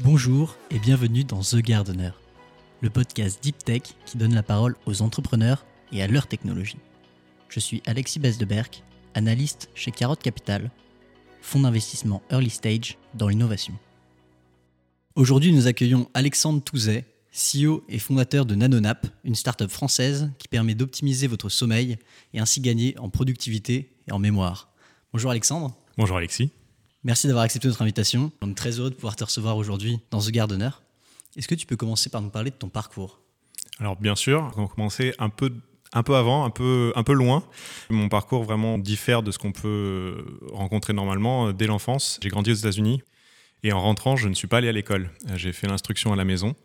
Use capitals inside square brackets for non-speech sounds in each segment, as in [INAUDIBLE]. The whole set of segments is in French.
Bonjour et bienvenue dans The Gardener, le podcast Deep Tech qui donne la parole aux entrepreneurs et à leur technologie. Je suis Alexis Besdeberg, analyste chez Carotte Capital, fonds d'investissement early stage dans l'innovation. Aujourd'hui, nous accueillons Alexandre Touzet, CEO et fondateur de NanoNap, une startup française qui permet d'optimiser votre sommeil et ainsi gagner en productivité et en mémoire. Bonjour Alexandre. Bonjour Alexis. Merci d'avoir accepté notre invitation. On est très heureux de pouvoir te recevoir aujourd'hui dans The Gardener. Est-ce que tu peux commencer par nous parler de ton parcours? Alors bien sûr, on va commencer un peu un peu avant, un peu, un peu loin. Mon parcours vraiment diffère de ce qu'on peut rencontrer normalement dès l'enfance. J'ai grandi aux États-Unis et en rentrant, je ne suis pas allé à l'école. J'ai fait l'instruction à la maison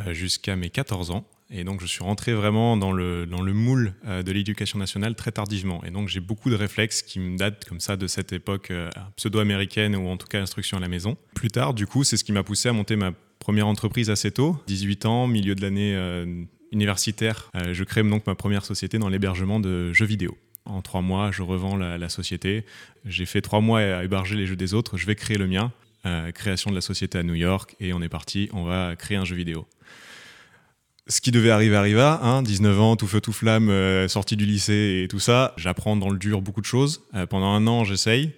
euh, jusqu'à mes 14 ans. Et donc, je suis rentré vraiment dans le, dans le moule euh, de l'éducation nationale très tardivement. Et donc, j'ai beaucoup de réflexes qui me datent comme ça de cette époque euh, pseudo-américaine ou en tout cas instruction à la maison. Plus tard, du coup, c'est ce qui m'a poussé à monter ma première entreprise assez tôt. 18 ans, milieu de l'année universitaire, je crée donc ma première société dans l'hébergement de jeux vidéo. En trois mois, je revends la société. J'ai fait trois mois à héberger les jeux des autres. Je vais créer le mien. création de la société à New York et on est parti. On va créer un jeu vidéo ce qui devait arriver arriva, hein, 19 ans, tout feu, tout flamme, euh, sorti du lycée et tout ça. J'apprends dans le dur beaucoup de choses. Euh, pendant un an, j'essaye.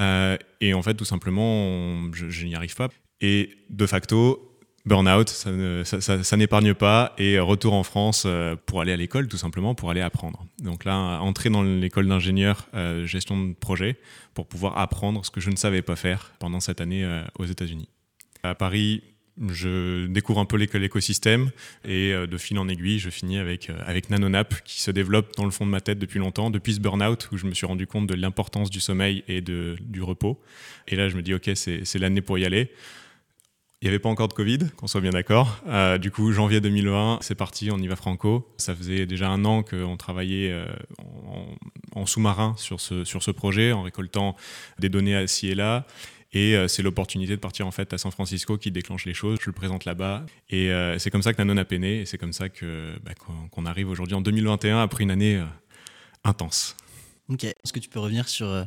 Euh, et en fait, tout simplement, je, n'y arrive pas. Et de facto, burn-out, ça, ça, n'épargne pas. Et retour en France pour aller à l'école, tout simplement, pour aller apprendre. Donc là, entrer dans l'école d'ingénieur, gestion de projet, pour pouvoir apprendre ce que je ne savais pas faire pendant cette année aux États-Unis. À Paris, je découvre un peu l'écosystème et euh, de fil en aiguille, je finis avec, euh, avec NanoNap qui se développe dans le fond de ma tête depuis longtemps, depuis ce burn-out où je me suis rendu compte de l'importance du sommeil et du repos. Et là, je me dis, OK, c'est l'année pour y aller. Il n'y avait pas encore de Covid, qu'on soit bien d'accord. Euh, du coup, janvier 2020, c'est parti, on y va franco. Ça faisait déjà un an qu'on travaillait en, sous-marin sur ce, sur ce projet, en récoltant des données ci et là. Et euh, c'est l'opportunité de partir en fait à San Francisco qui déclenche les choses. Je le présente là-bas. Et euh, c'est comme ça que Nanon a né. Et c'est comme ça que, bah, qu'on, arrive aujourd'hui en 2021 après une année euh, intense. Ok. Est-ce que tu peux revenir sur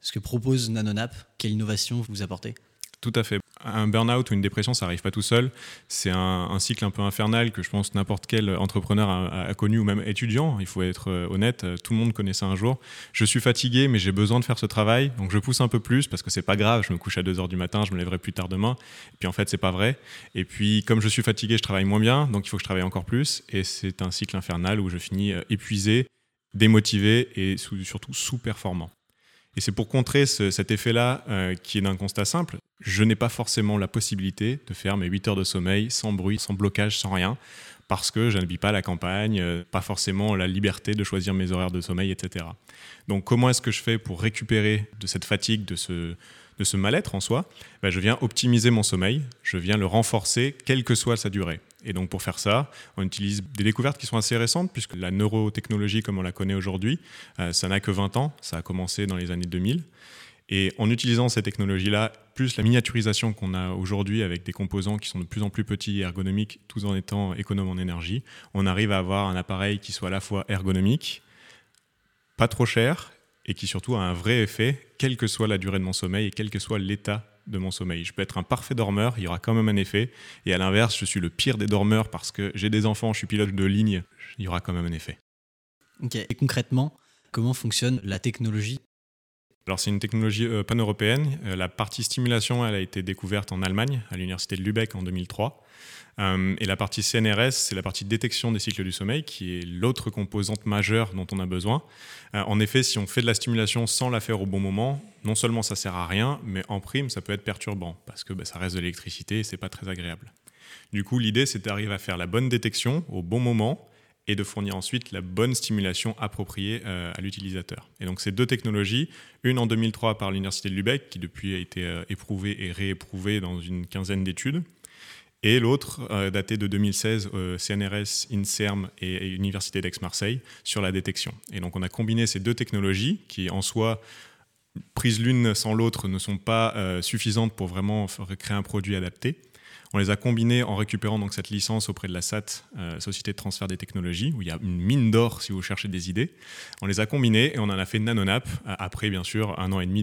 ce que propose NanoNap Quelle innovation vous apportez? Tout à fait un burn-out ou une dépression, ça n'arrive pas tout seul. C'est un, cycle un peu infernal que je pense n'importe quel entrepreneur a, connu ou même étudiant. Il faut être euh, honnête, euh, tout le monde connaît ça un jour. Je suis fatigué, mais j'ai besoin de faire ce travail, donc je pousse un peu plus parce que c'est pas grave. Je me couche à 2 heures du matin, je me lèverai plus tard demain. Et puis en fait, c'est pas vrai. Et puis comme je suis fatigué, je travaille moins bien, donc il faut que je travaille encore plus. Et c'est un cycle infernal où je finis euh, épuisé, démotivé et surtout sous-performant. Et c'est pour contrer cet effet-là, euh, qui est d'un constat simple. Je n'ai pas forcément la possibilité de faire mes 8 heures de sommeil sans bruit, sans blocage, sans rien, parce que je n'habite pas la campagne, euh, pas forcément la liberté de choisir mes horaires de sommeil, etc. Donc comment est-ce que je fais pour récupérer de cette fatigue, de ce, de ce mal-être en soi? Ben, Je viens optimiser mon sommeil, je viens le renforcer, quelle que soit sa durée. Et donc pour faire ça, on utilise des découvertes qui sont assez récentes, puisque la neurotechnologie comme on la connaît aujourd'hui, euh, ça n'a que 20 ans, ça a commencé dans les années 2000. Et en utilisant ces technologies-là, plus la miniaturisation qu'on a aujourd'hui avec des composants qui sont de plus en plus petits et ergonomiques, tout en étant économes en énergie, on arrive à avoir un appareil qui soit à la fois ergonomique, pas trop cher, et qui surtout a un vrai effet, quelle que soit la durée de mon sommeil et quel que soit l'état de mon sommeil. Je peux être un parfait dormeur, il y aura quand même un effet. Et à l'inverse, je suis le pire des dormeurs parce que j'ai des enfants, je suis pilote de ligne, il y aura quand même un effet. Ok, et concrètement, comment fonctionne la technologie alors c'est une technologie euh, pan-européenne. Euh, la partie stimulation, elle a été découverte en Allemagne, à l'université de Lübeck en 2003. Euh, et la partie CNRS, c'est la partie détection des cycles du sommeil, qui est l'autre composante majeure dont on a besoin. En effet, si on fait de la stimulation sans la faire au bon moment, non seulement ça sert à rien, mais en prime, ça peut être perturbant, parce que bah, ça reste de l'électricité et c'est pas très agréable. Du coup, l'idée, c'est d'arriver à faire la bonne détection au bon moment et de fournir ensuite la bonne stimulation appropriée euh, à l'utilisateur. Et donc ces deux technologies, une en 2003 par l'Université de Lübeck, qui depuis a été éprouvée et rééprouvée dans une quinzaine d'études, et l'autre euh, daté de 2016, euh, CNRS, INSERM et, Université d'Aix-Marseille sur la détection. Et donc on a combiné ces deux technologies qui en soi, prises l'une sans l'autre, ne sont pas euh, suffisantes pour vraiment créer un produit adapté. On les a combinés en récupérant donc cette licence auprès de la SAT, euh, Société de transfert des technologies, où il y a une mine d'or si vous cherchez des idées. On les a combinés et on en a fait NanoNap, euh, après bien sûr un an et demi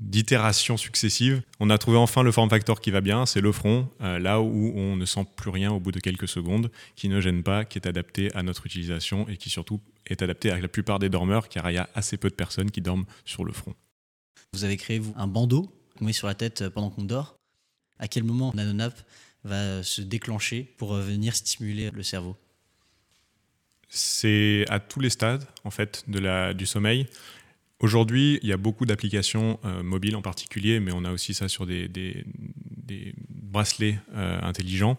d'itérations successives. On a trouvé enfin le form factor qui va bien, c'est le front, euh, là où on ne sent plus rien au bout de quelques secondes, qui ne gêne pas, qui est adapté à notre utilisation et qui surtout est adapté à la plupart des dormeurs, car il y a assez peu de personnes qui dorment sur le front. Vous avez créé un bandeau qu'on sur la tête pendant qu'on dort? À quel moment NanoNap va se déclencher pour venir stimuler le cerveau? C'est à tous les stades en fait du sommeil. Aujourd'hui, il y a beaucoup d'applications euh, mobiles en particulier, mais on a aussi ça sur des, des, bracelets euh, intelligents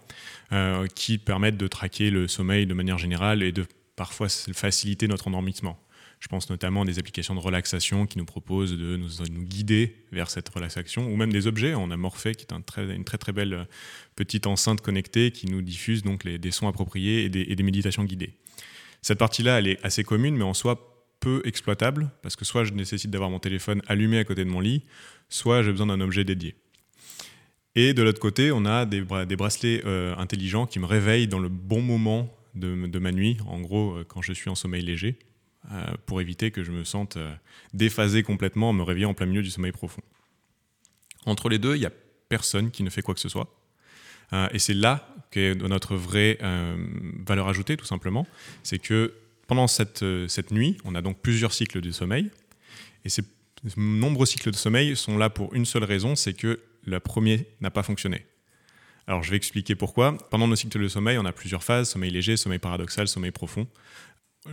euh, qui permettent de traquer le sommeil de manière générale et de parfois faciliter notre endormissement. Je pense notamment à des applications de relaxation qui nous proposent de nous, guider vers cette relaxation, ou même des objets. On a Morphée, qui est une très très belle euh, petite enceinte connectée qui nous diffuse donc les, des sons appropriés et des, méditations guidées. Cette partie-là, elle est assez commune, mais en soi peu exploitable, parce que soit je nécessite d'avoir mon téléphone allumé à côté de mon lit, soit j'ai besoin d'un objet dédié. Et de l'autre côté, on a des, bracelets euh, intelligents qui me réveillent dans le bon moment de, de, ma nuit, en gros euh, quand je suis en sommeil léger. Euh, pour éviter que je me sente euh, déphasé complètement en me réveillant en plein milieu du sommeil profond. Entre les deux, il n'y a personne qui ne fait quoi que ce soit. Euh, et c'est là qu'est notre vraie valeur ajoutée, tout simplement. C'est que pendant cette, cette nuit, on a donc plusieurs cycles de sommeil. Et ces nombreux cycles de sommeil sont là pour une seule raison, c'est que le premier n'a pas fonctionné. Alors je vais expliquer pourquoi. Pendant nos cycles de sommeil, on a plusieurs phases, sommeil léger, sommeil paradoxal, sommeil profond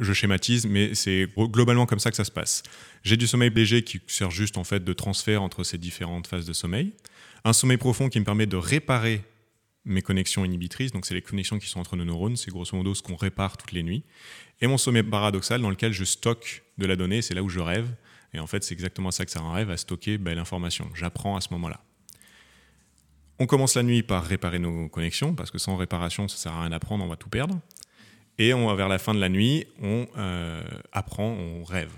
je schématise, mais c'est globalement comme ça que ça se passe. J'ai du sommeil léger qui sert juste en fait de transfert entre ces différentes phases de sommeil. Un sommeil profond qui me permet de réparer mes connexions inhibitrices, donc c'est les connexions qui sont entre nos neurones, c'est grosso modo ce qu'on répare toutes les nuits. Et mon sommeil paradoxal dans lequel je stocke de la donnée, c'est là où je rêve. Et en fait, c'est exactement ça que ça un rêve, à stocker ben, l'information. J'apprends à ce moment-là. On commence la nuit par réparer nos connexions, parce que sans réparation, ça sert à rien d'apprendre, on va tout perdre. Et on, vers la fin de la nuit, on euh, apprend, on rêve.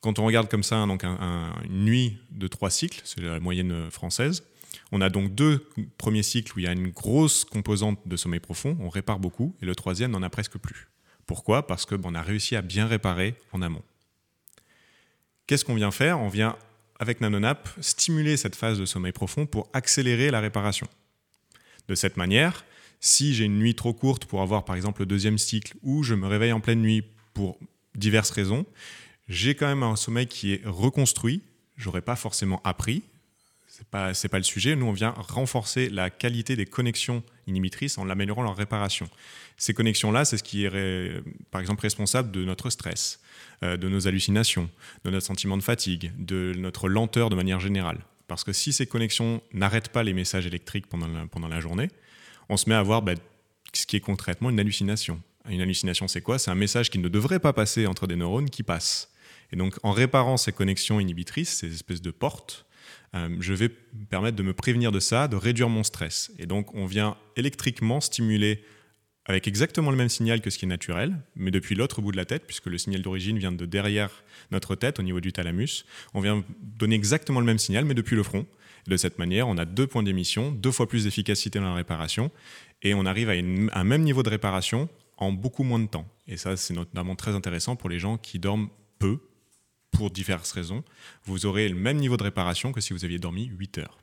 Quand on regarde comme ça donc une nuit de trois cycles, c'est la moyenne française, on a donc deux premiers cycles où il y a une grosse composante de sommeil profond, on répare beaucoup, et le troisième n'en a presque plus. Pourquoi? Parce qu'on a réussi à bien réparer en amont. Qu'est-ce qu'on vient faire? On vient, avec NanoNap, stimuler cette phase de sommeil profond pour accélérer la réparation. De cette manière, si j'ai une nuit trop courte pour avoir par exemple le deuxième cycle ou je me réveille en pleine nuit pour diverses raisons, j'ai quand même un sommeil qui est reconstruit. J'aurais pas forcément appris. C'est pas c'est pas le sujet. Nous on vient renforcer la qualité des connexions inhibitrices en l'améliorant leur réparation. Ces connexions là, c'est ce qui est par exemple responsable de notre stress, euh, de nos hallucinations, de notre sentiment de fatigue, de notre lenteur de manière générale. Parce que si ces connexions n'arrêtent pas les messages électriques pendant pendant la journée, on se met à voir bah, ce qui est concrètement une hallucination. Une hallucination, c'est quoi? C'est un message qui ne devrait pas passer entre des neurones qui passe. Et donc, en réparant ces connexions inhibitrices, ces espèces de portes, euh, je vais permettre de me prévenir de ça, de réduire mon stress. Et donc, on vient électriquement stimuler avec exactement le même signal que ce qui est naturel, mais depuis l'autre bout de la tête, puisque le signal d'origine vient de derrière notre tête, au niveau du thalamus. On vient donner exactement le même signal, mais depuis le front. De cette manière, on a deux points d'émission, deux fois plus d'efficacité dans la réparation, et on arrive à un même niveau de réparation en beaucoup moins de temps. Et ça, c'est notamment très intéressant pour les gens qui dorment peu, pour diverses raisons. Vous aurez le même niveau de réparation que si vous aviez dormi 8 heures.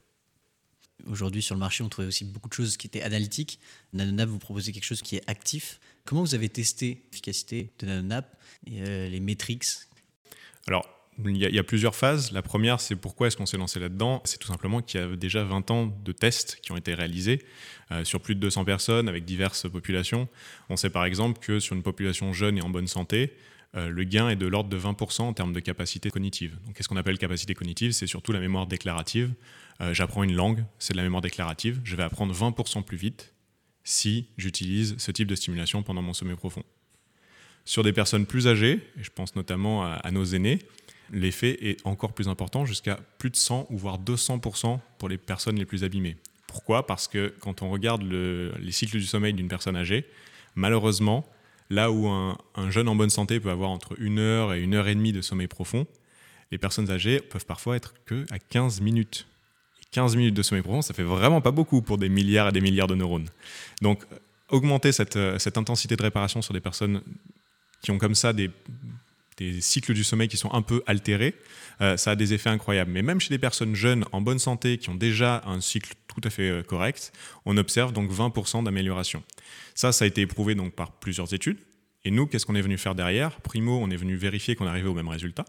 Aujourd'hui, sur le marché, on trouvait aussi beaucoup de choses qui étaient analytiques. NanoNap vous proposez quelque chose qui est actif. Comment vous avez testé l'efficacité de NanoNap et euh, les métriques? Alors, il y, a, plusieurs phases. La première, c'est pourquoi est-ce qu'on s'est lancé là-dedans? C'est tout simplement qu'il y a déjà 20 ans de tests qui ont été réalisés euh, sur plus de 200 personnes avec diverses populations. On sait par exemple que sur une population jeune et en bonne santé, euh, le gain est de l'ordre de 20% en termes de capacité cognitive. Donc, qu'est-ce qu'on appelle capacité cognitive? C'est surtout la mémoire déclarative. Euh, j'apprends une langue, c'est de la mémoire déclarative. Je vais apprendre 20% plus vite si j'utilise ce type de stimulation pendant mon sommeil profond. Sur des personnes plus âgées, et je pense notamment à nos aînés, l'effet est encore plus important, jusqu'à plus de 100 ou voire 200% pour les personnes les plus abîmées. Pourquoi? Parce que quand on regarde les cycles du sommeil d'une personne âgée, malheureusement, là où un, jeune en bonne santé peut avoir entre une heure et une heure et demie de sommeil profond, les personnes âgées peuvent parfois être que à 15 minutes. 15 minutes de sommeil profond, ça fait vraiment pas beaucoup pour des milliards et des milliards de neurones. Donc, augmenter cette, euh, cette intensité de réparation sur des personnes qui ont comme ça des, des cycles du sommeil qui sont un peu altérés, euh, ça a des effets incroyables. Mais même chez des personnes jeunes, en bonne santé, qui ont déjà un cycle tout à fait euh, correct, on observe donc 20% d'amélioration. Ça, ça a été éprouvé donc par plusieurs études. Et nous, qu'est-ce qu'on est venu faire derrière? Primo, on est venu vérifier qu'on arrivait au même résultat.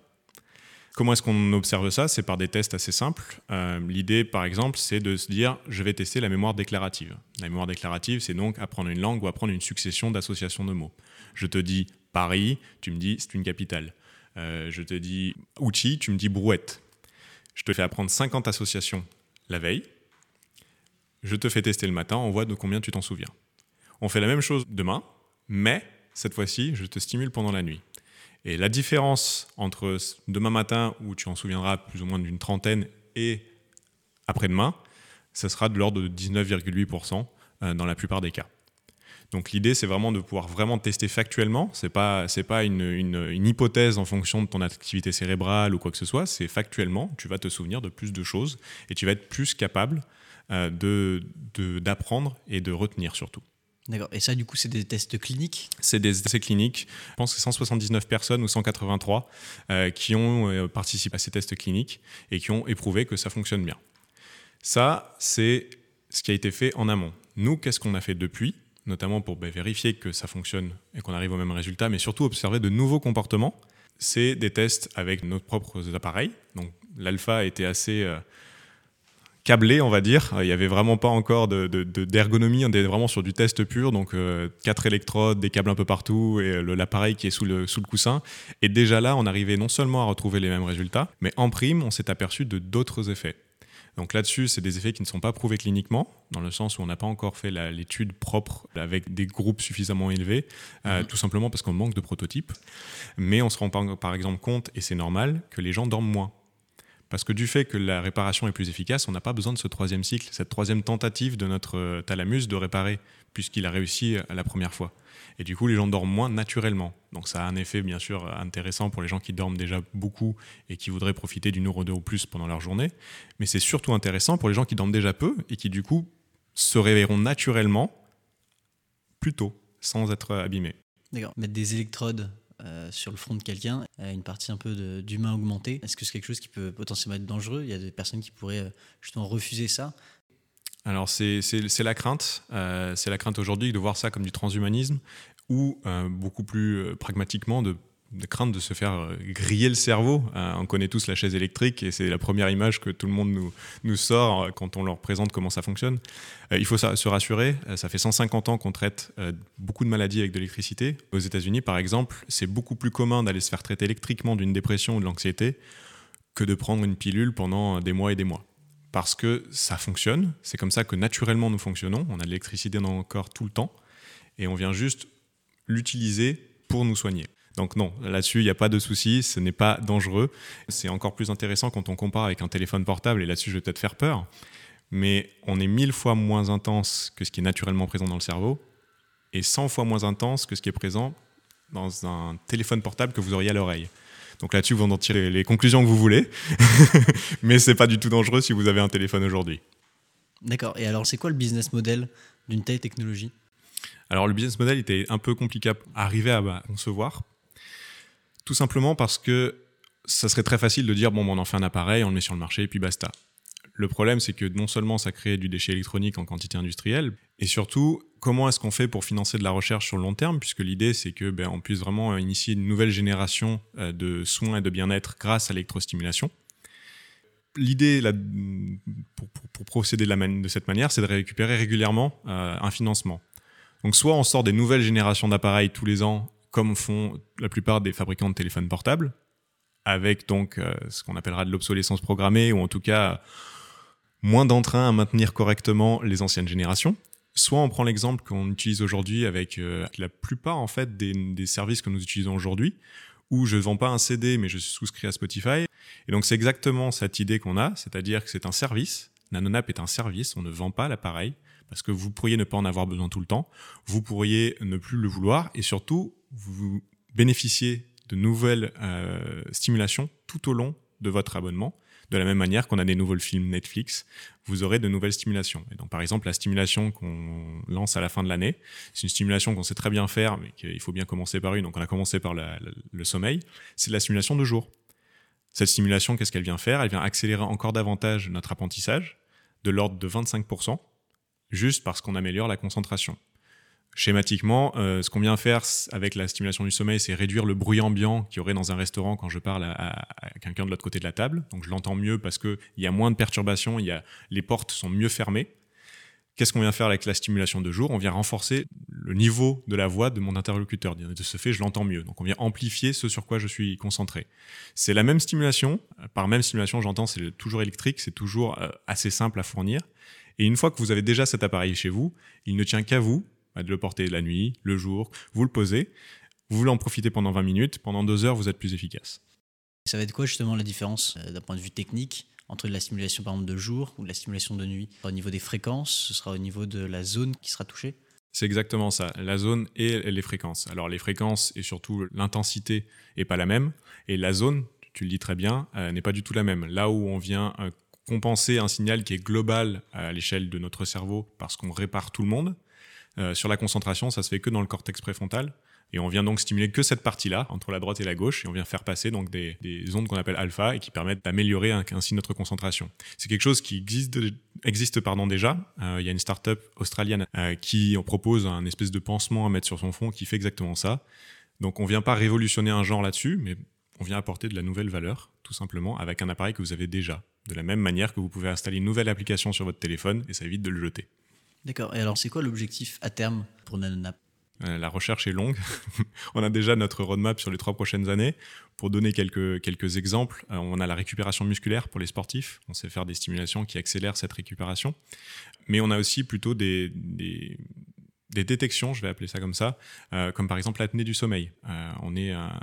Comment est-ce qu'on observe ça? C'est par des tests assez simples. Euh, l'idée, par exemple, c'est de se dire, je vais tester la mémoire déclarative. La mémoire déclarative, c'est donc apprendre une langue ou apprendre une succession d'associations de mots. Je te dis Paris, tu me dis c'est une capitale. Euh, je te dis outil, tu me dis brouette. Je te fais apprendre 50 associations la veille. Je te fais tester le matin, on voit de combien tu t'en souviens. On fait la même chose demain, mais cette fois-ci, je te stimule pendant la nuit. Et la différence entre demain matin, où tu en souviendras plus ou moins d'une trentaine, et après-demain, ça sera de l'ordre de 19,8% euh, dans la plupart des cas. Donc l'idée, c'est vraiment de pouvoir vraiment tester factuellement. C'est pas c'est pas une, une, hypothèse en fonction de ton activité cérébrale ou quoi que ce soit. C'est factuellement, tu vas te souvenir de plus de choses et tu vas être plus capable euh, de d'apprendre et de retenir surtout. D'accord. Et ça, du coup, c'est des tests cliniques? C'est des essais cliniques. Je pense que c'est 179 personnes ou 183 euh, qui ont euh, participé à ces tests cliniques et qui ont éprouvé que ça fonctionne bien. Ça, c'est ce qui a été fait en amont. Nous, qu'est-ce qu'on a fait depuis? Notamment pour ben, vérifier que ça fonctionne et qu'on arrive au même résultat, mais surtout observer de nouveaux comportements. C'est des tests avec nos propres appareils. Donc l'alpha était assez euh, câblé, on va dire. Il n'y avait vraiment pas encore d'ergonomie, on était vraiment sur du test pur, donc euh, quatre électrodes, des câbles un peu partout et l'appareil qui est sous le, sous le coussin. Et déjà là, on arrivait non seulement à retrouver les mêmes résultats, mais en prime, on s'est aperçu de d'autres effets. Donc là-dessus, c'est des effets qui ne sont pas prouvés cliniquement, dans le sens où on n'a pas encore fait l'étude propre avec des groupes suffisamment élevés, euh, mhm. tout simplement parce qu'on manque de prototypes. Mais on se rend par, par exemple compte, et c'est normal, que les gens dorment moins. Parce que du fait que la réparation est plus efficace, on n'a pas besoin de ce troisième cycle, cette troisième tentative de notre euh, thalamus de réparer, puisqu'il a réussi euh, la première fois. Et du coup, les gens dorment moins naturellement. Donc ça a un effet bien sûr intéressant pour les gens qui dorment déjà beaucoup et qui voudraient profiter d'une ou deux ou plus pendant leur journée. Mais c'est surtout intéressant pour les gens qui dorment déjà peu et qui du coup se réveilleront naturellement plus tôt, sans être abîmés. D'accord. Mettre des électrodes euh, sur le front de quelqu'un, une partie un peu d'humain augmenté, est-ce que c'est quelque chose qui peut potentiellement être dangereux? Il y a des personnes qui pourraient euh, justement refuser ça? Alors c'est la crainte, euh, c'est la crainte aujourd'hui de voir ça comme du transhumanisme ou euh, beaucoup plus euh, pragmatiquement de, crainte de se faire griller le cerveau. on connaît tous la chaise électrique et c'est la première image que tout le monde nous, nous sort quand on leur présente comment ça fonctionne. il faut se rassurer, ça fait 150 ans qu'on traite beaucoup de maladies avec de l'électricité. Aux États-Unis par exemple, c'est beaucoup plus commun d'aller se faire traiter électriquement d'une dépression ou de l'anxiété que de prendre une pilule pendant des mois et des mois parce que ça fonctionne. C'est comme ça que naturellement nous fonctionnons. On a de l'électricité dans le corps tout le temps et on vient juste l'utiliser pour nous soigner. Donc non, là-dessus, il n'y a pas de souci, ce n'est pas dangereux. C'est encore plus intéressant quand on compare avec un téléphone portable, et là-dessus, je vais peut-être faire peur, mais on est mille fois moins intense que ce qui est naturellement présent dans le cerveau, et 100 fois moins intense que ce qui est présent dans un téléphone portable que vous auriez à l'oreille. Donc là-dessus, vous en tirez les conclusions que vous voulez, [LAUGHS] mais c'est pas du tout dangereux si vous avez un téléphone aujourd'hui. D'accord. Et alors, c'est quoi le business model d'une telle technologie? Alors, le business model était un peu compliqué à arriver à concevoir, tout simplement parce que ça serait très facile de dire bon, on en fait un appareil, on le met sur le marché et puis basta. Le problème, c'est que non seulement ça crée du déchet électronique en quantité industrielle, et surtout, comment est-ce qu'on fait pour financer de la recherche sur le long terme, puisque l'idée, c'est que ben, on puisse vraiment initier une nouvelle génération euh, de soins et de bien-être grâce à l'électrostimulation. L'idée, pour, procéder de, cette manière, c'est de récupérer régulièrement euh, un financement. Donc, soit on sort des nouvelles générations d'appareils tous les ans, comme font la plupart des fabricants de téléphones portables, avec donc euh, ce qu'on appellera de l'obsolescence programmée, ou en tout cas moins d'entrain à maintenir correctement les anciennes générations. Soit on prend l'exemple qu'on utilise aujourd'hui avec euh, la plupart en fait des, services que nous utilisons aujourd'hui, où je ne vends pas un CD mais je suis souscrit à Spotify. Et donc c'est exactement cette idée qu'on a, c'est-à-dire que c'est un service. NanoNap est un service, on ne vend pas l'appareil parce que vous pourriez ne pas en avoir besoin tout le temps, vous pourriez ne plus le vouloir et surtout vous bénéficiez de nouvelles euh, stimulations tout au long de votre abonnement. De la même manière qu'on a des nouveaux films Netflix, vous aurez de nouvelles stimulations. Et donc, par exemple, la stimulation qu'on lance à la fin de l'année, c'est une stimulation qu'on sait très bien faire, mais qu'il faut bien commencer par une. Donc, on a commencé par le sommeil. C'est la stimulation de jour. Cette stimulation, qu'est-ce qu'elle vient faire? Elle vient accélérer encore davantage notre apprentissage, de l'ordre de 25%, juste parce qu'on améliore la concentration. Schématiquement, euh, ce qu'on vient faire avec la stimulation du sommeil, c'est réduire le bruit ambiant qu'il y aurait dans un restaurant quand je parle à, quelqu'un de l'autre côté de la table. Donc je l'entends mieux parce qu'il y a moins de perturbations, y a, les portes sont mieux fermées. Qu'est-ce qu'on vient faire avec la stimulation de jour? On vient renforcer le niveau de la voix de mon interlocuteur. De ce fait, je l'entends mieux. Donc on vient amplifier ce sur quoi je suis concentré. C'est la même stimulation. Par même stimulation, j'entends, c'est toujours électrique, c'est toujours euh, assez simple à fournir. Et une fois que vous avez déjà cet appareil chez vous, il ne tient qu'à vous de le porter la nuit, le jour, vous le posez, vous voulez en profiter pendant 20 minutes, pendant deux heures, vous êtes plus efficace. Ça va être quoi justement la différence euh, d'un point de vue technique entre la stimulation par exemple de jour ou la stimulation de nuit? Au niveau des fréquences, ce sera au niveau de la zone qui sera touchée? C'est exactement ça, la zone et les fréquences. Alors les fréquences et surtout l'intensité n'est pas la même, et la zone, tu le dis très bien, euh, n'est pas du tout la même. Là où on vient euh, compenser un signal qui est global à l'échelle de notre cerveau parce qu'on répare tout le monde, euh, sur la concentration, ça se fait que dans le cortex préfrontal. Et on vient donc stimuler que cette partie-là, entre la droite et la gauche, et on vient faire passer donc des, ondes qu'on appelle alpha et qui permettent d'améliorer ainsi notre concentration. C'est quelque chose qui existe, déjà. Euh, il y a une start-up australienne euh, qui propose un espèce de pansement à mettre sur son fond qui fait exactement ça. Donc on vient pas révolutionner un genre là-dessus, mais on vient apporter de la nouvelle valeur, tout simplement, avec un appareil que vous avez déjà. De la même manière que vous pouvez installer une nouvelle application sur votre téléphone et ça évite de le jeter. D'accord. Et alors, c'est quoi l'objectif à terme pour NanoNap? Euh, la recherche est longue. [LAUGHS] on a déjà notre roadmap sur les trois prochaines années. Pour donner quelques, quelques exemples, euh, on a la récupération musculaire pour les sportifs. On sait faire des stimulations qui accélèrent cette récupération. Mais on a aussi plutôt des, des, détections, je vais appeler ça comme ça, euh, comme par exemple l'apnée du sommeil. on est à,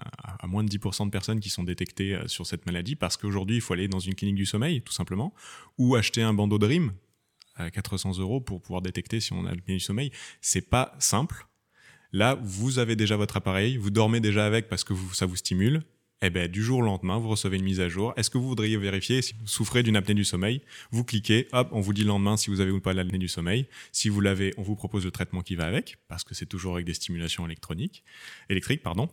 moins de 10% de personnes qui sont détectées sur cette maladie parce qu'aujourd'hui, il faut aller dans une clinique du sommeil, tout simplement, ou acheter un bandeau de rime à 400 euros pour pouvoir détecter si on a le du sommeil. C'est pas simple. Là, vous avez déjà votre appareil, vous dormez déjà avec parce que ça vous stimule. Eh ben, du jour au lendemain, vous recevez une mise à jour. Est-ce que vous voudriez vérifier si vous souffrez d'une apnée du sommeil? Vous cliquez, hop, on vous dit le lendemain si vous avez ou pas l'apnée du sommeil. Si vous l'avez, on vous propose le traitement qui va avec, parce que c'est toujours avec des stimulations électroniques, électriques, pardon.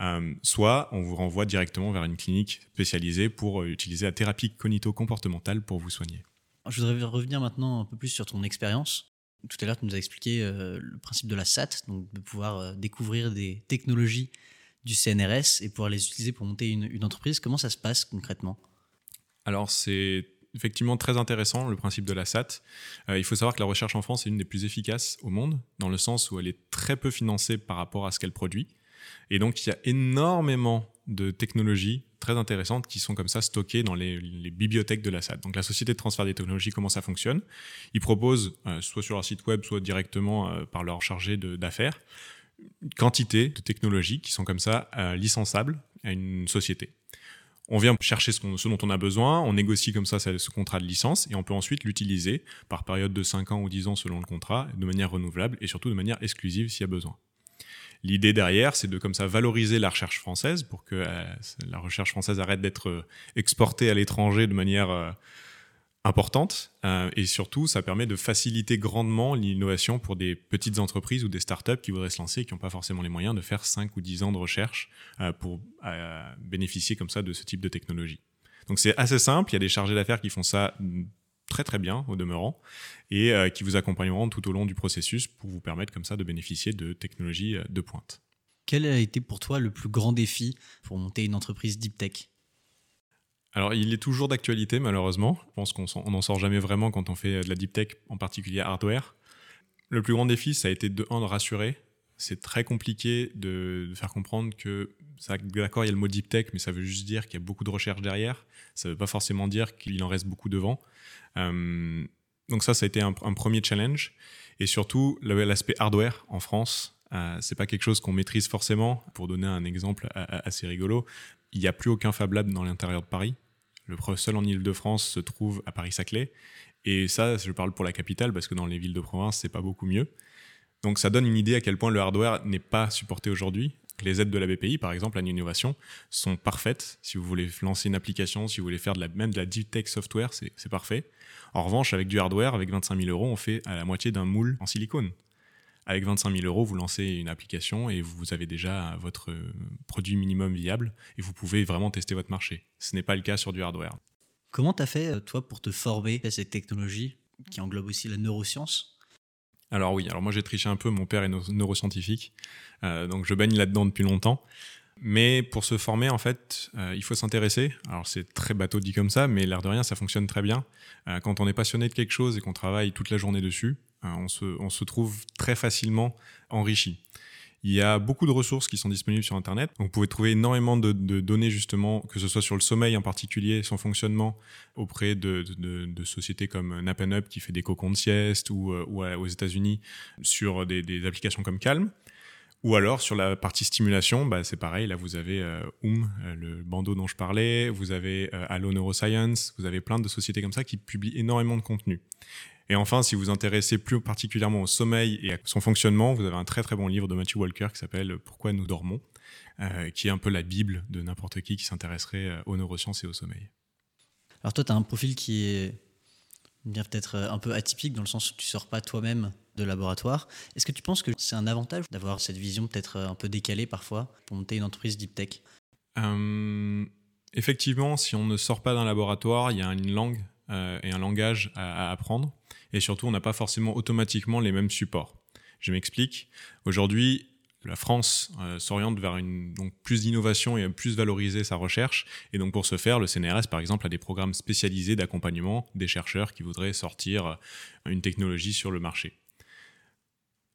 Euh, soit on vous renvoie directement vers une clinique spécialisée pour euh, utiliser la thérapie cognito-comportementale pour vous soigner. Je voudrais revenir maintenant un peu plus sur ton expérience. Tout à l'heure, tu nous as expliqué euh, le principe de la SAT, donc de pouvoir découvrir des technologies du CNRS et pouvoir les utiliser pour monter une, entreprise. Comment ça se passe concrètement? Alors, c'est effectivement très intéressant, le principe de la SAT. Euh, il faut savoir que la recherche en France est une des plus efficaces au monde, dans le sens où elle est très peu financée par rapport à ce qu'elle produit. Et donc, il y a énormément de technologies très intéressantes qui sont comme ça stockées dans les, bibliothèques de la SAD. Donc la société de transfert des technologies, comment ça fonctionne? Ils proposent, euh, soit sur leur site web, soit directement euh, par leur chargé d'affaires, quantité de technologies qui sont comme ça euh, à une société. On vient chercher ce, dont on a besoin, on négocie comme ça ce contrat de licence et on peut ensuite l'utiliser par période de 5 ans ou 10 ans selon le contrat, de manière renouvelable et surtout de manière exclusive s'il y a besoin. L'idée derrière, c'est de comme ça valoriser la recherche française pour que euh, la recherche française arrête d'être euh, exportée à l'étranger de manière euh, importante. et surtout, ça permet de faciliter grandement l'innovation pour des petites entreprises ou des startups qui voudraient se lancer et qui n'ont pas forcément les moyens de faire 5 ou 10 ans de recherche pour bénéficier comme ça de ce type de technologie. Donc c'est assez simple, il y a des chargés d'affaires qui font ça très très bien au demeurant et euh, qui vous accompagneront tout au long du processus pour vous permettre comme ça de bénéficier de technologies euh, de pointe. Quel a été pour toi le plus grand défi pour monter une entreprise deep tech? Alors, il est toujours d'actualité, malheureusement. Je pense qu'on n'en sort jamais vraiment quand on fait de la deep tech, en particulier hardware. Le plus grand défi, ça a été de, un, de rassurer. C'est très compliqué de, faire comprendre que, d'accord, il y a le mot deep tech, mais ça veut juste dire qu'il y a beaucoup de recherche derrière. Ça ne veut pas forcément dire qu'il en reste beaucoup devant. Euh, donc ça, ça a été un, premier challenge. Et surtout, l'aspect hardware en France, euh, c'est pas quelque chose qu'on maîtrise forcément. Pour donner un exemple assez rigolo, il n'y a plus aucun Fab Lab dans l'intérieur de Paris. Le seul en Ile-de-France se trouve à Paris-Saclay. Et ça, je parle pour la capitale parce que dans les villes de province, c'est pas beaucoup mieux. Donc ça donne une idée à quel point le hardware n'est pas supporté aujourd'hui. Les aides de la BPI, par exemple, à l'innovation, sont parfaites. Si vous voulez lancer une application, si vous voulez faire la, même de la deep tech software, c'est parfait. En revanche, avec du hardware, avec 25 000 euros, on fait à la moitié d'un moule en silicone. Avec 25 000 euros, vous lancez une application et vous avez déjà votre produit minimum viable et vous pouvez vraiment tester votre marché. Ce n'est pas le cas sur du hardware. Comment tu as fait, euh, toi, pour te former à cette technologie qui englobe aussi la neuroscience? Alors oui, alors moi j'ai triché un peu, mon père est neuroscientifique, euh, donc je baigne là-dedans depuis longtemps. Mais pour se former, en fait, euh, il faut s'intéresser. Alors c'est très bateau dit comme ça, mais l'air de rien, ça fonctionne très bien. Euh, quand on est passionné de quelque chose et qu'on travaille toute la journée dessus, on se, on, se, trouve très facilement enrichi. Il y a beaucoup de ressources qui sont disponibles sur Internet. vous pouvez trouver énormément de, données justement, que ce soit sur le sommeil en particulier, son fonctionnement auprès de, sociétés comme Nap Up qui fait des cocons de sieste ou, euh, aux États-Unis sur des, applications comme Calm. Ou alors sur la partie stimulation, bah, c'est pareil. Là, vous avez euh, OOM, euh, le bandeau dont je parlais. Vous avez Allo Neuroscience. Vous avez plein de sociétés comme ça qui publient énormément de contenu. Et enfin, si vous vous intéressez plus particulièrement au sommeil et à son fonctionnement, vous avez un très très bon livre de Matthew Walker qui s'appelle Pourquoi nous dormons, euh, qui est un peu la Bible de n'importe qui qui s'intéresserait euh, aux neurosciences et au sommeil. Alors toi, tu as un profil qui est bien peut-être euh, un peu atypique dans le sens où tu sors pas toi-même de laboratoire. Est-ce que tu penses que c'est un avantage d'avoir cette vision peut-être un peu décalée parfois pour monter une entreprise deep tech? Effectivement, si on ne sort pas d'un laboratoire, il y a une langue et un langage à apprendre et surtout on n'a pas forcément automatiquement les mêmes supports. Je m'explique. Aujourd'hui, la France euh, s'oriente vers une, donc plus d'innovation et plus valoriser sa recherche. Et donc pour ce faire, le CNRS, par exemple, a des programmes spécialisés d'accompagnement des chercheurs qui voudraient sortir euh, une technologie sur le marché.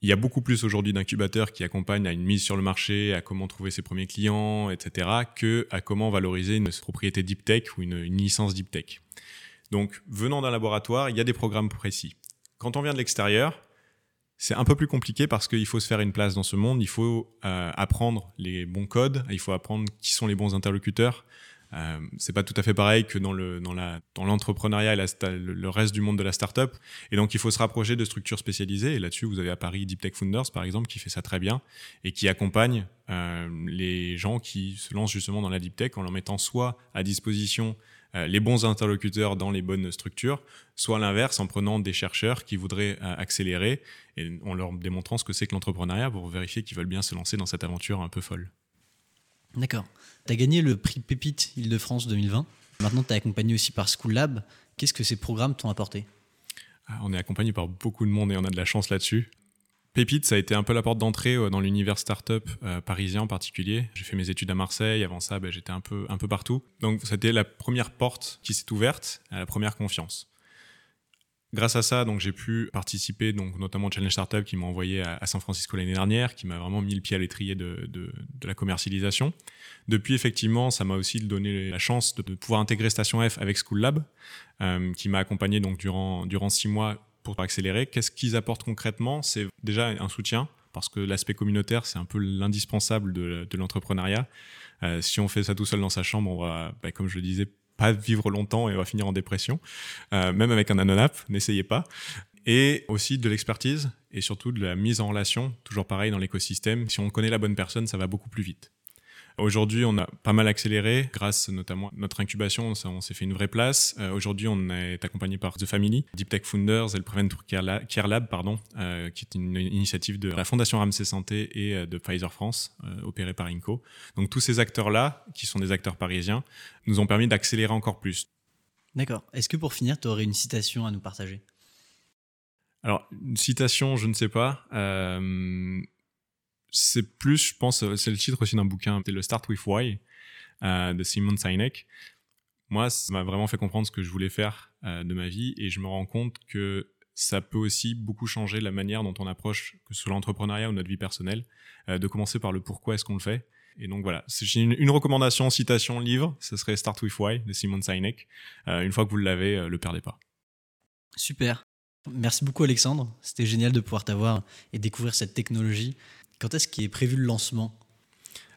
Il y a beaucoup plus aujourd'hui d'incubateurs qui accompagnent à une mise sur le marché, à comment trouver ses premiers clients, etc., que à comment valoriser une propriété deep tech ou une, une licence deep tech. Donc, venant d'un laboratoire, il y a des programmes précis. Quand on vient de l'extérieur, c'est un peu plus compliqué parce qu'il faut se faire une place dans ce monde, il faut euh, apprendre les bons codes, il faut apprendre qui sont les bons interlocuteurs. Euh, c'est pas tout à fait pareil que dans l'entrepreneuriat et le reste du monde de la startup. Et donc il faut se rapprocher de structures spécialisées. Et là-dessus, vous avez à Paris Deep Tech Founders par exemple qui fait ça très bien et qui accompagne euh, les gens qui se lancent justement dans la deep tech en leur mettant soit à disposition les bons interlocuteurs dans les bonnes structures, soit l'inverse en prenant des chercheurs qui voudraient euh, accélérer et en leur démontrant ce que c'est que l'entrepreneuriat pour vérifier qu'ils veulent bien se lancer dans cette aventure un peu folle. D'accord. Tu as gagné le prix Pépite Île-de-France 2020. Maintenant, tu es accompagné aussi par School Lab. Qu'est-ce que ces programmes t'ont apporté? Ah, On est accompagné par beaucoup de monde et on a de la chance là-dessus. Pépite, ça a été un peu la porte d'entrée euh, dans l'univers startup euh, parisien en particulier. J'ai fait mes études à Marseille, avant ça, ben, j'étais un peu, un peu partout. Donc, c'était la première porte qui s'est ouverte, à la première confiance. Grâce à ça, donc j'ai pu participer, donc notamment au Challenge Startup qui m'a envoyé à, San Francisco l'année dernière, qui m'a vraiment mis le pied à l'étrier de, de, la commercialisation. Depuis, effectivement, ça m'a aussi donné la chance de, pouvoir intégrer Station F avec School Lab, euh, qui m'a accompagné donc durant durant six mois pour accélérer. Qu'est-ce qu'ils apportent concrètement? C'est déjà un soutien, parce que l'aspect communautaire, c'est un peu l'indispensable de, l'entrepreneuriat. Euh, si on fait ça tout seul dans sa chambre, on va, bah, comme je le disais, pas vivre longtemps et on va finir en dépression. Euh, même avec un anonap, n'essayez pas. Et aussi de l'expertise et surtout de la mise en relation, toujours pareil dans l'écosystème. Si on connaît la bonne personne, ça va beaucoup plus vite. Aujourd'hui, on a pas mal accéléré grâce notamment à notre incubation. on s'est fait une vraie place. Euh, aujourd'hui, on est accompagné par The Family, Deep Tech Founders et le Prevent Care Lab, pardon, euh, qui est une initiative de la Fondation Ramsey Santé et euh, de Pfizer France, opérée par Inco. Donc tous ces acteurs-là, qui sont des acteurs parisiens, nous ont permis d'accélérer encore plus. D'accord. Est-ce que pour finir, tu aurais une citation à nous partager? Alors, une citation, je ne sais pas c'est plus, je pense, euh, c'est le titre aussi d'un bouquin, c'est le Start with Why euh, de Simon Sinek. Moi, ça m'a vraiment fait comprendre ce que je voulais faire euh, de ma vie et je me rends compte que ça peut aussi beaucoup changer la manière dont on approche, que ce soit l'entrepreneuriat ou notre vie personnelle, de commencer par le pourquoi est-ce qu'on le fait. Et donc voilà, c'est une, recommandation, citation, livre, ce serait Start with Why de Simon Sinek. une fois que vous l'avez, le perdez pas. Super. Merci beaucoup Alexandre, c'était génial de pouvoir t'avoir et découvrir cette technologie quand est-ce qu'il est prévu le lancement?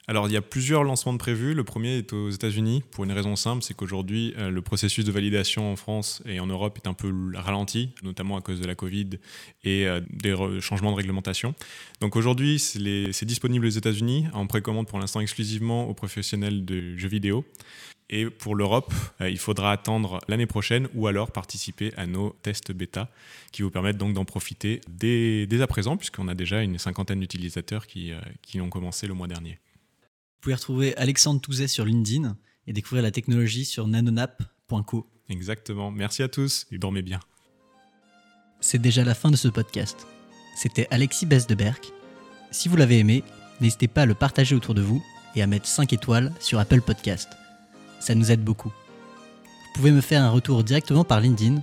Alors, il y a plusieurs lancements de prévus. Le premier est aux États-Unis pour une raison simple, c'est qu'aujourd'hui, euh, le processus de validation en France et en Europe est un peu ralenti, notamment à cause de la Covid et euh, des changements de réglementation. Donc aujourd'hui, c'est disponible aux États-Unis en précommande pour l'instant exclusivement aux professionnels de jeux vidéo. Et pour l'Europe, euh, il faudra attendre l'année prochaine ou alors participer à nos tests bêta qui vous permettent donc d'en profiter dès, à présent, puisqu'on a déjà une cinquantaine d'utilisateurs qui, qui ont commencé le mois dernier. Vous pouvez retrouver Alexandre Touzet sur LinkedIn et découvrir la technologie sur nanonap.co. Exactement. Merci à tous et dormez bien. C'est déjà la fin de ce podcast. C'était Alexis Besdeberg. Si vous l'avez aimé, n'hésitez pas à le partager autour de vous et à mettre 5 étoiles sur Apple Podcast. Ça nous aide beaucoup. Vous pouvez me faire un retour directement par LinkedIn.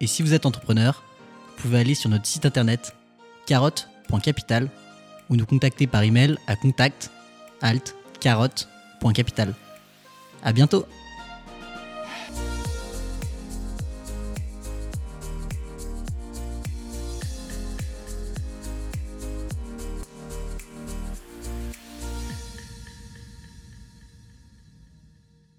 Et si vous êtes entrepreneur, vous pouvez aller sur notre site internet carotte.capital ou nous contacter par email à contact alt carotte.capital. À bientôt